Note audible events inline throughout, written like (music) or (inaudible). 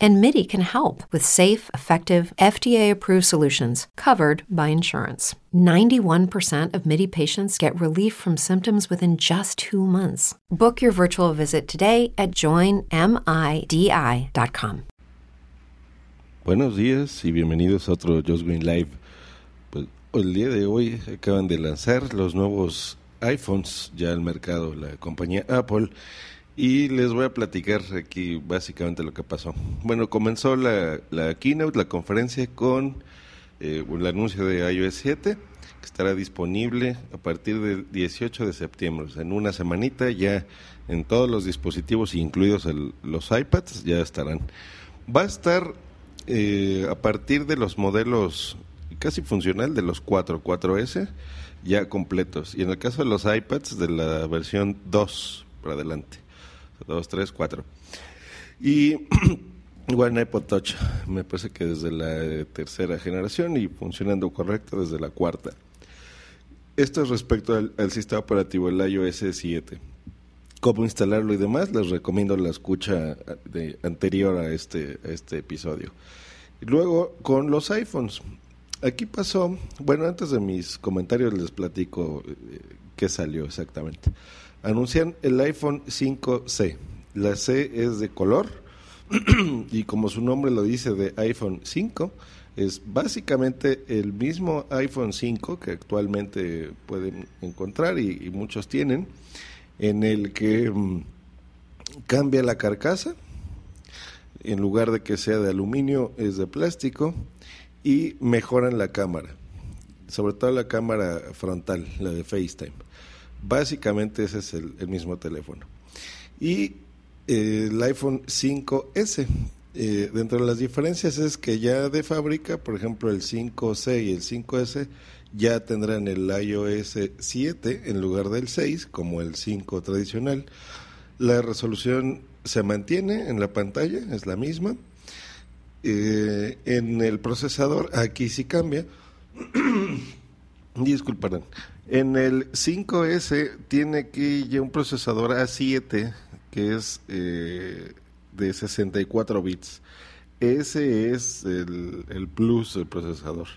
And MIDI can help with safe, effective, FDA approved solutions covered by insurance. 91% of MIDI patients get relief from symptoms within just two months. Book your virtual visit today at joinmidi.com. Buenos días y bienvenidos a otro Just Green Live. Pues, el día de hoy acaban de lanzar los nuevos iPhones ya al mercado, la compañía Apple. Y les voy a platicar aquí básicamente lo que pasó. Bueno, comenzó la, la keynote, la conferencia con eh, el anuncio de iOS 7, que estará disponible a partir del 18 de septiembre. En una semanita ya en todos los dispositivos, incluidos el, los iPads, ya estarán. Va a estar eh, a partir de los modelos casi funcional de los 4, 4S, ya completos. Y en el caso de los iPads, de la versión 2 para adelante. 2, 3, 4. Y (clears throat) en iPod Touch, me parece que desde la tercera generación y funcionando correcto desde la cuarta. Esto es respecto al, sistema operativo, el iOS 7. Cómo instalarlo y demás, les recomiendo la escucha de, anterior a este, a este episodio. Luego con los iPhones. Aquí pasó, bueno, antes de mis comentarios les platico eh, qué salió exactamente. Anuncian el iPhone 5C. La C es de color (clears throat) y como su nombre lo dice de iPhone 5, es básicamente el mismo iPhone 5 que actualmente pueden encontrar y, muchos tienen, en el que mm, cambia la carcasa, en lugar de que sea de aluminio es de plástico y mejoran la cámara, sobre todo la cámara frontal, la de FaceTime. Básicamente ese es el, mismo teléfono. Y eh, el iPhone 5S, eh, dentro de las diferencias es que ya de fábrica, por ejemplo, el 5C y el 5S ya tendrán el iOS 7 en lugar del 6, como el 5 tradicional. La resolución se mantiene en la pantalla, es la misma. Eh, en el procesador, aquí sí cambia. (clears throat) Disculparán. En el 5S tiene aquí ya un procesador A7 que es eh, de 64 bits. Ese es el, el plus del procesador.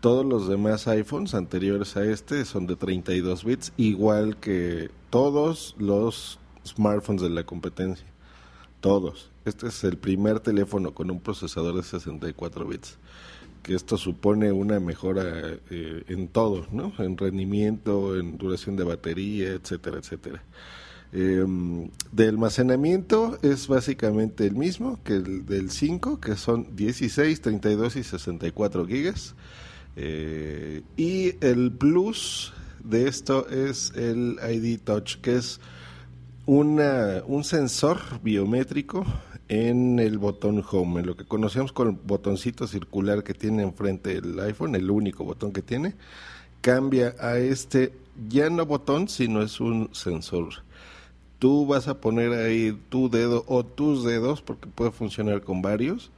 Todos los demás iPhones anteriores a este son de 32 bits, igual que todos los smartphones de la competencia. Todos. Este es el primer teléfono con un procesador de 64 bits que esto supone una mejora eh, en todo, ¿no? En rendimiento, en duración de batería, etcétera, etcétera. Eh, de almacenamiento es básicamente el mismo que el del 5, que son 16, 32 y 64 gigas. Eh, y el plus de esto es el ID Touch, que es una, un sensor biométrico en el botón Home, en lo que conocemos con el botoncito circular que tiene enfrente el iPhone, el único botón que tiene, cambia a este ya no botón, sino es un sensor. Tú vas a poner ahí tu dedo o tus dedos, porque puede funcionar con varios,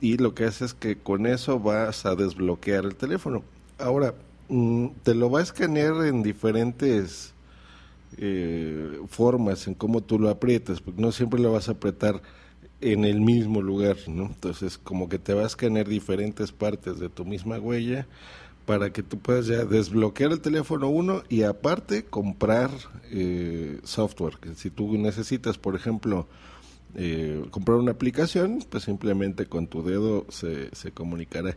y lo que hace es que con eso vas a desbloquear el teléfono. Ahora, mm, te lo va a escanear en diferentes eh, formas, en cómo tú lo aprietas, porque no siempre lo vas a apretar en el mismo lugar, ¿no? Entonces, como que te vas a escanear diferentes partes de tu misma huella para que tú puedas ya desbloquear el teléfono uno y aparte comprar eh, software. Que si tú necesitas, por ejemplo, eh, comprar una aplicación, pues simplemente con tu dedo se, se comunicará.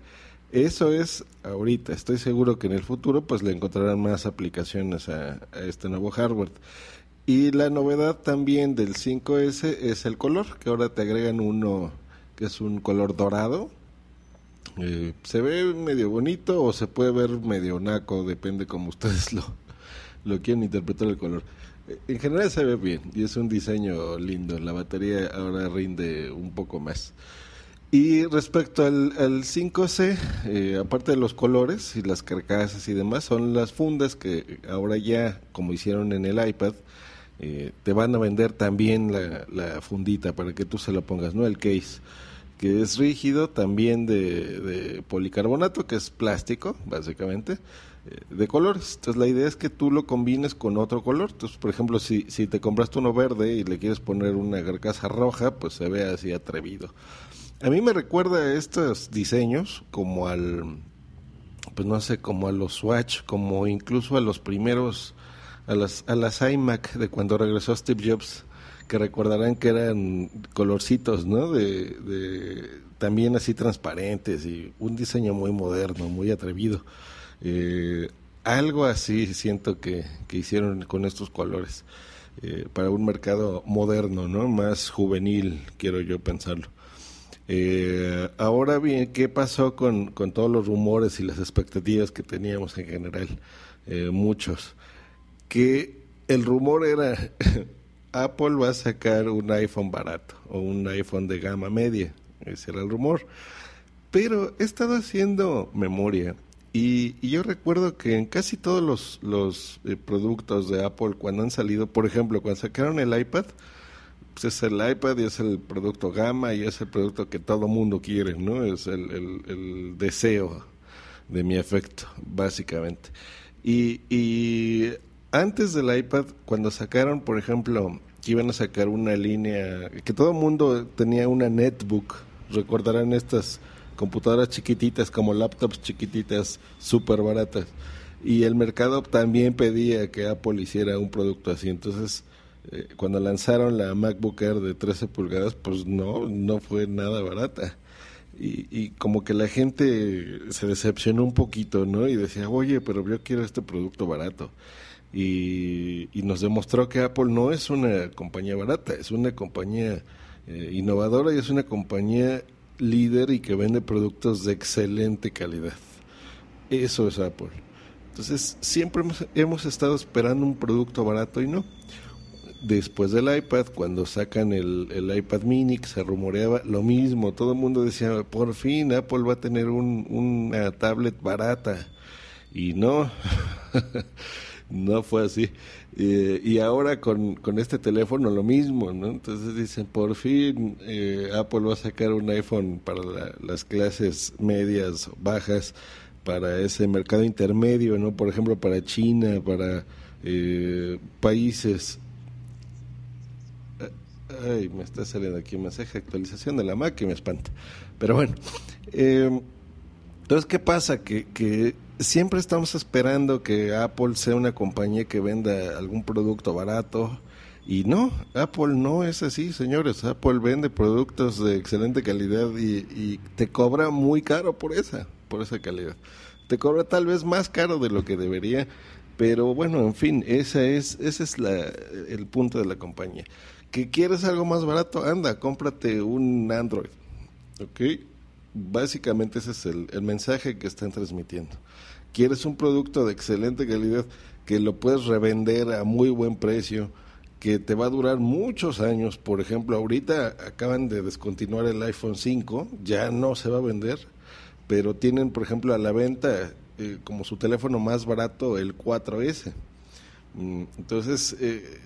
Eso es ahorita. Estoy seguro que en el futuro pues le encontrarán más aplicaciones a este nuevo hardware. Y la novedad también del 5S es el color, que ahora te agregan uno que es un color dorado. Eh, se ve medio bonito o se puede ver medio naco, depende como ustedes (laughs) lo, lo quieren interpretar el color. Eh, en general se ve bien y es un diseño lindo. La batería ahora rinde un poco más. Y respecto al, 5C, eh, aparte de los colores y las carcasas y demás, son las fundas que ahora ya, como hicieron en el iPad, eh, te van a vender también la, fundita para que tú se lo pongas, no el case. que es rígido, también de, policarbonato, que es plástico, básicamente, eh, de colores. Entonces la idea es que tú lo combines con otro color. Entonces, por ejemplo, si, si te compraste uno verde y le quieres poner una carcasa roja, pues se ve así atrevido. A mí me recuerda estos diseños como al, pues no sé, como a los Swatch, como incluso a los primeros, a las, a las iMac de cuando regresó Steve Jobs que recordarán que eran colorcitos, ¿no? De, también así transparentes y un diseño muy moderno, muy atrevido. Eh, algo así siento que, hicieron con estos colores eh, para un mercado moderno, ¿no? Más juvenil, quiero yo pensarlo. Eh, ahora bien, ¿qué pasó con, con, todos los rumores y las expectativas que teníamos en general? muchos. Que el rumor era (laughs) Apple va a sacar un iPhone barato o un iPhone de gama media. Ese era el rumor. Pero he estado haciendo memoria y, yo recuerdo que en casi todos los, los eh, productos de Apple cuando han salido, por ejemplo, cuando sacaron el iPad, pues es el iPad y es el producto gama y es el producto que todo mundo quiere, ¿no? Es el, el, deseo de mi efecto, básicamente. Y, y antes del iPad, cuando sacaron, por ejemplo, que iban a sacar una línea, que todo el mundo tenía una netbook, recordarán estas computadoras chiquititas como laptops chiquititas, súper baratas. Y el mercado también pedía que Apple hiciera un producto así. Entonces, eh, cuando lanzaron la MacBook Air de 13 pulgadas, pues no, no fue nada barata. Y, y, como que la gente se decepcionó un poquito, ¿no? Y decía, oye, pero yo quiero este producto barato y, nos demostró que Apple no es una compañía barata, es una compañía eh, innovadora y es una compañía líder y que vende productos de excelente calidad. Eso es Apple. Entonces, siempre hemos, estado esperando un producto barato y no. Después del iPad, cuando sacan el, el, iPad mini, que se rumoreaba lo mismo, todo el mundo decía, por fin Apple va a tener un, una tablet barata. Y no, (laughs) no fue así. Eh, y ahora con, con, este teléfono lo mismo, ¿no? Entonces dicen, por fin eh, Apple va a sacar un iPhone para las clases medias, bajas, para ese mercado intermedio, ¿no? Por ejemplo, para China, para eh, países... Ay, me está saliendo aquí un mensaje de actualización de la Mac que me espanta. Pero bueno, entonces, ¿qué pasa? Que, que siempre estamos esperando que Apple sea una compañía que venda algún producto barato. Y no, Apple no es así, señores. Apple vende productos de excelente calidad y, te cobra muy caro por esa, por esa calidad. Te cobra tal vez más caro de lo que debería, pero bueno, en fin, ese es, ese es la, el punto de la compañía. ¿Que quieres algo más barato? Anda, cómprate un Android. ¿Ok? Básicamente ese es el, mensaje que están transmitiendo quieres un producto de excelente calidad que lo puedes revender a muy buen precio, que te va a durar muchos años. Por ejemplo, ahorita acaban de descontinuar el iPhone 5, ya no se va a vender, pero tienen, por ejemplo, a la venta eh, como su teléfono más barato el 4S. Mm, entonces, eh,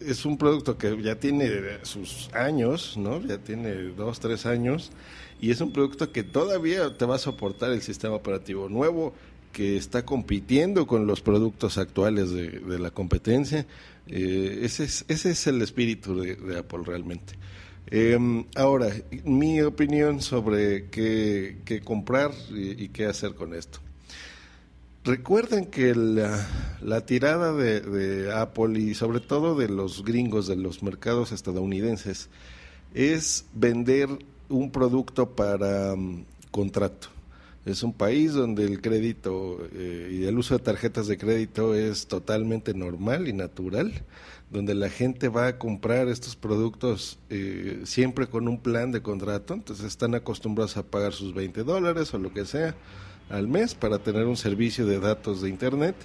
es un producto que ya tiene sus años, ¿no? Ya tiene dos, tres años, y es un producto que todavía te va a soportar el sistema operativo nuevo que está compitiendo con los productos actuales de, la competencia. Eh, ese, es, ese es el espíritu de, Apple realmente. Em, ahora, mi opinión sobre qué, comprar y, qué hacer con esto. Recuerden que la, tirada de, Apple y sobre todo de los gringos, de los mercados estadounidenses, es vender un producto para mm, contrato. Es un país donde el crédito eh, y el uso de tarjetas de crédito es totalmente normal y natural, donde la gente va a comprar estos productos eh, siempre con un plan de contrato, entonces están acostumbrados a pagar sus 20 dólares o lo que sea al mes para tener un servicio de datos de Internet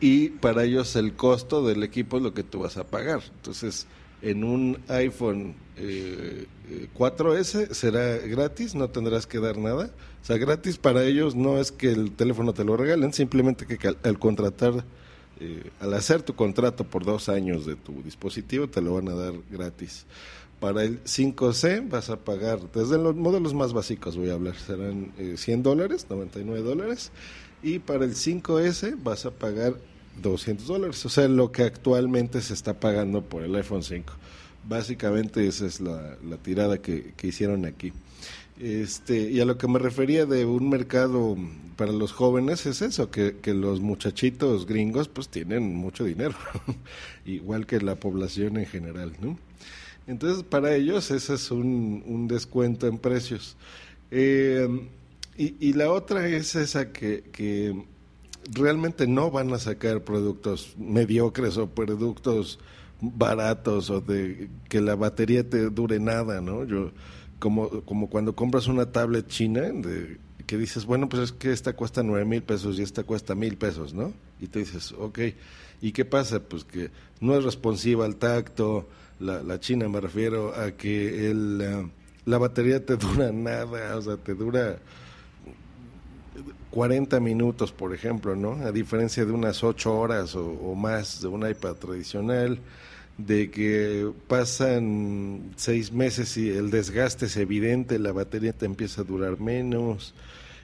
y para ellos el costo del equipo es lo que tú vas a pagar. Entonces, en un iPhone 4S eh, será gratis, no tendrás que dar nada o sea, gratis para ellos no es que el teléfono te lo regalen, simplemente que al, contratar, eh, al hacer tu contrato por dos años de tu dispositivo, te lo van a dar gratis. Para el 5C vas a pagar, desde los modelos más básicos voy a hablar, serán 100 eh, dólares, 99 dólares. Y para el 5S vas a pagar 200 dólares, o sea, lo que actualmente se está pagando por el iPhone 5. Básicamente esa es la, tirada que, hicieron aquí. Este, y a lo que me refería de un mercado para los jóvenes es eso, que, que los muchachitos gringos pues tienen mucho dinero, (laughs) igual que la población en general, ¿no? Entonces, para ellos ese es un, descuento en precios. Eh, y, la otra es esa que, realmente no van a sacar productos mediocres o productos baratos o de que la batería te dure nada, ¿no? Yo como como cuando compras una tablet china de, que dices, bueno, pues es que esta cuesta nueve mil pesos y esta cuesta mil pesos, ¿no? Y te dices, ok, ¿y qué pasa? Pues que no es responsiva al tacto, la, la China me refiero a que el, la batería te (laughs) dura nada, o sea, te dura 40 minutos, por ejemplo, ¿no? A diferencia de unas 8 horas o, más de un iPad tradicional, de que pasan 6 meses y el desgaste es evidente, la batería te empieza a durar menos.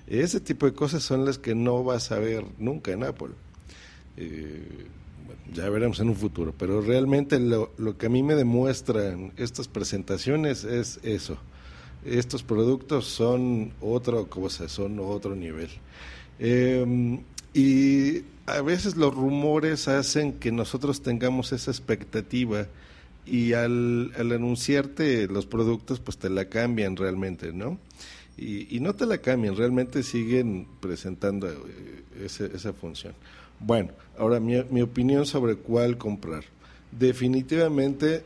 Ese tipo de cosas son las que no vas a ver nunca en Apple. Eh, ya veremos en un futuro, pero realmente lo, lo que a mí me demuestran estas presentaciones es eso. Estos productos son otra cosa, son otro nivel. Em, y a veces los rumores hacen que nosotros tengamos esa expectativa y al, al anunciarte los productos, pues te la cambian realmente, ¿no? Y, no te la cambian, realmente siguen presentando eh, esa función. Bueno, ahora mi, mi opinión sobre cuál comprar. Definitivamente,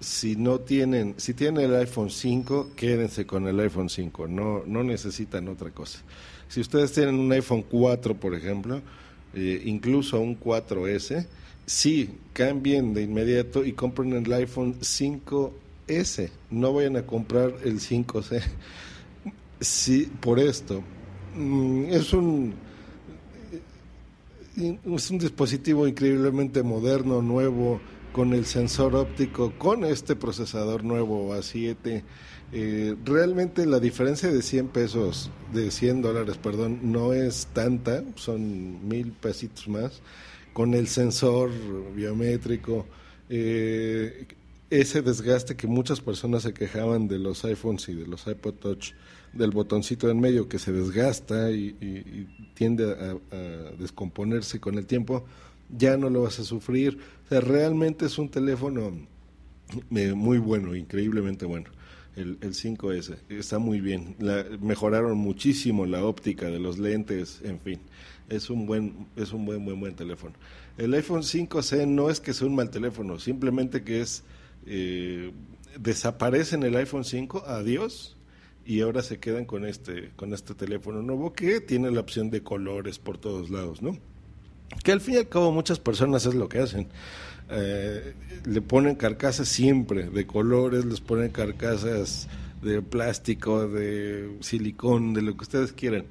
si no tienen, si tienen el iPhone 5, quédense con el iPhone 5, no, no necesitan otra cosa. Si ustedes tienen un iPhone 4, por ejemplo, eh, incluso un 4S, sí, cambien de inmediato y compren el iPhone 5S. No vayan a comprar el 5C. Sí, por esto. Mm, es un es un dispositivo increíblemente moderno, nuevo, con el sensor óptico, con este procesador nuevo A7. Eh, realmente la diferencia de 100 pesos, de 100 dólares, perdón, no es tanta, son mil pesitos más, con el sensor biométrico. Eh, ese desgaste que muchas personas se quejaban de los iPhones y de los iPod Touch del botoncito en medio que se desgasta y, tiende a, descomponerse con el tiempo, ya no lo vas a sufrir. O sea, realmente es un teléfono eh, muy bueno, increíblemente bueno. El, el 5S está muy bien. mejoraron muchísimo la óptica de los lentes, en fin. Es un buen, es un buen, buen, buen teléfono. El iPhone 5C no es que sea un mal teléfono, simplemente que es eh, desaparece en el iPhone 5, adiós, y ahora se quedan con este con este teléfono nuevo que tiene la opción de colores por todos lados, ¿no? Que al fin y al cabo muchas personas es lo que hacen. Eh, le ponen carcasas siempre de colores, les ponen carcasas de plástico, de silicón, de lo que ustedes quieran.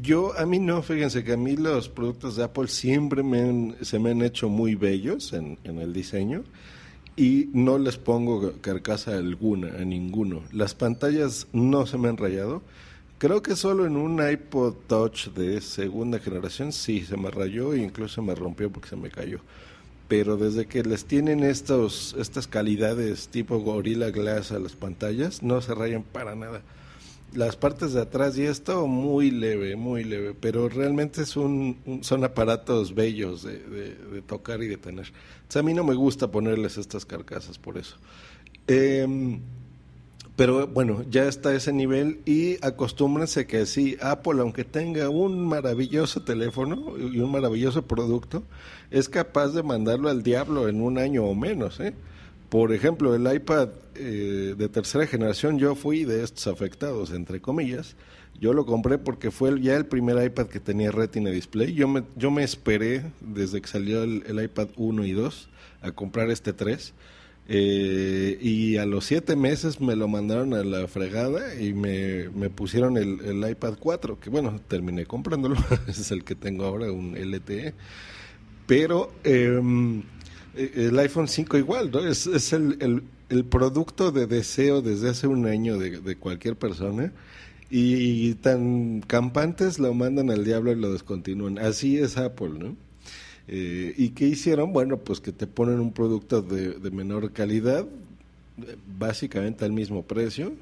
Yo, a mí no, fíjense que a mí los productos de Apple siempre me se me han hecho muy bellos en, en el diseño y no les pongo carcasa alguna a ninguno. Las pantallas no se me han rayado. Creo que solo en un iPod Touch de segunda generación sí se me rayó e incluso me rompió porque se me cayó. Pero desde que les tienen estos, estas calidades tipo Gorilla Glass a las pantallas, no se rayan para nada las partes de atrás y esto muy leve, muy leve, pero realmente es son aparatos bellos de, de, tocar y de tener. a mí no me gusta ponerles estas carcasas por eso. Em, pero bueno, ya está ese nivel y acostúmbrense que sí, Apple, aunque tenga un maravilloso teléfono y un maravilloso producto, es capaz de mandarlo al diablo en un año o menos, ¿eh? Por ejemplo, el iPad eh, de tercera generación, yo fui de estos afectados, entre comillas. Yo lo compré porque fue ya el primer iPad que tenía Retina Display. Yo me, yo me esperé desde que salió el, iPad 1 y 2 a comprar este 3. Eh, y a los siete meses me lo mandaron a la fregada y me, pusieron el, iPad 4, que bueno, terminé comprándolo. (laughs) Es el que tengo ahora, un LTE. Pero... Eh, el iPhone 5 igual, ¿no? Es, es el, el producto de deseo desde hace un año de, cualquier persona y tan campantes lo mandan al diablo y lo descontinúan. Así es Apple, ¿no? Eh, ¿Y qué hicieron? Bueno, pues que te ponen un producto de, de menor calidad, básicamente al mismo precio.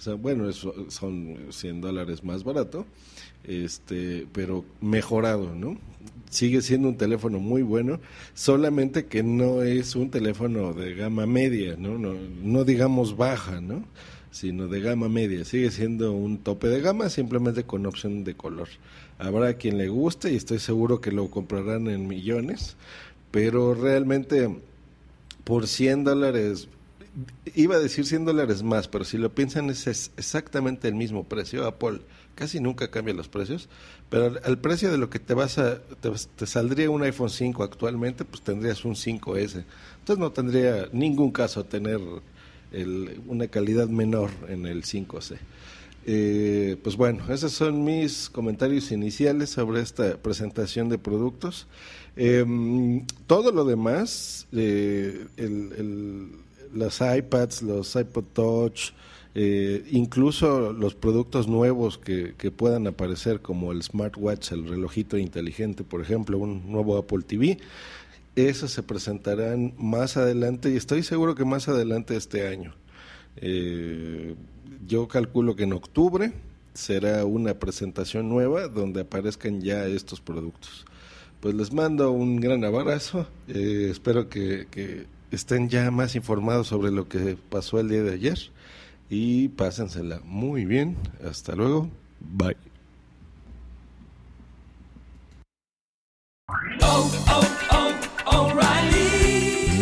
O sea, bueno, eso son 100 dólares más barato, este, pero mejorado, ¿no? Sigue siendo un teléfono muy bueno, solamente que no es un teléfono de gama media, ¿no? No, no digamos baja, ¿no? Sino de gama media. Sigue siendo un tope de gama, simplemente con opción de color. Habrá quien le guste y estoy seguro que lo comprarán en millones, pero realmente por 100 dólares iba a decir 100 dólares más, pero si lo piensan es, exactamente el mismo precio. Apple casi nunca cambia los precios, pero al, precio de lo que te vas a te, saldría un iPhone 5 actualmente, pues tendrías un 5S. Entonces no tendría ningún caso tener una calidad menor en el 5C. Eh, pues bueno, esos son mis comentarios iniciales sobre esta presentación de productos. Em, todo lo demás, eh, el los iPads, los iPod Touch, eh, incluso los productos nuevos que, que, puedan aparecer como el smartwatch, el relojito inteligente, por ejemplo, un nuevo Apple TV, esos se presentarán más adelante y estoy seguro que más adelante este año. Eh, yo calculo que en octubre será una presentación nueva donde aparezcan ya estos productos. Pues les mando un gran abrazo, eh, espero que, estén ya más informados sobre lo que pasó el día de ayer y pásensela muy bien. Hasta luego. Bye. Oh, oh,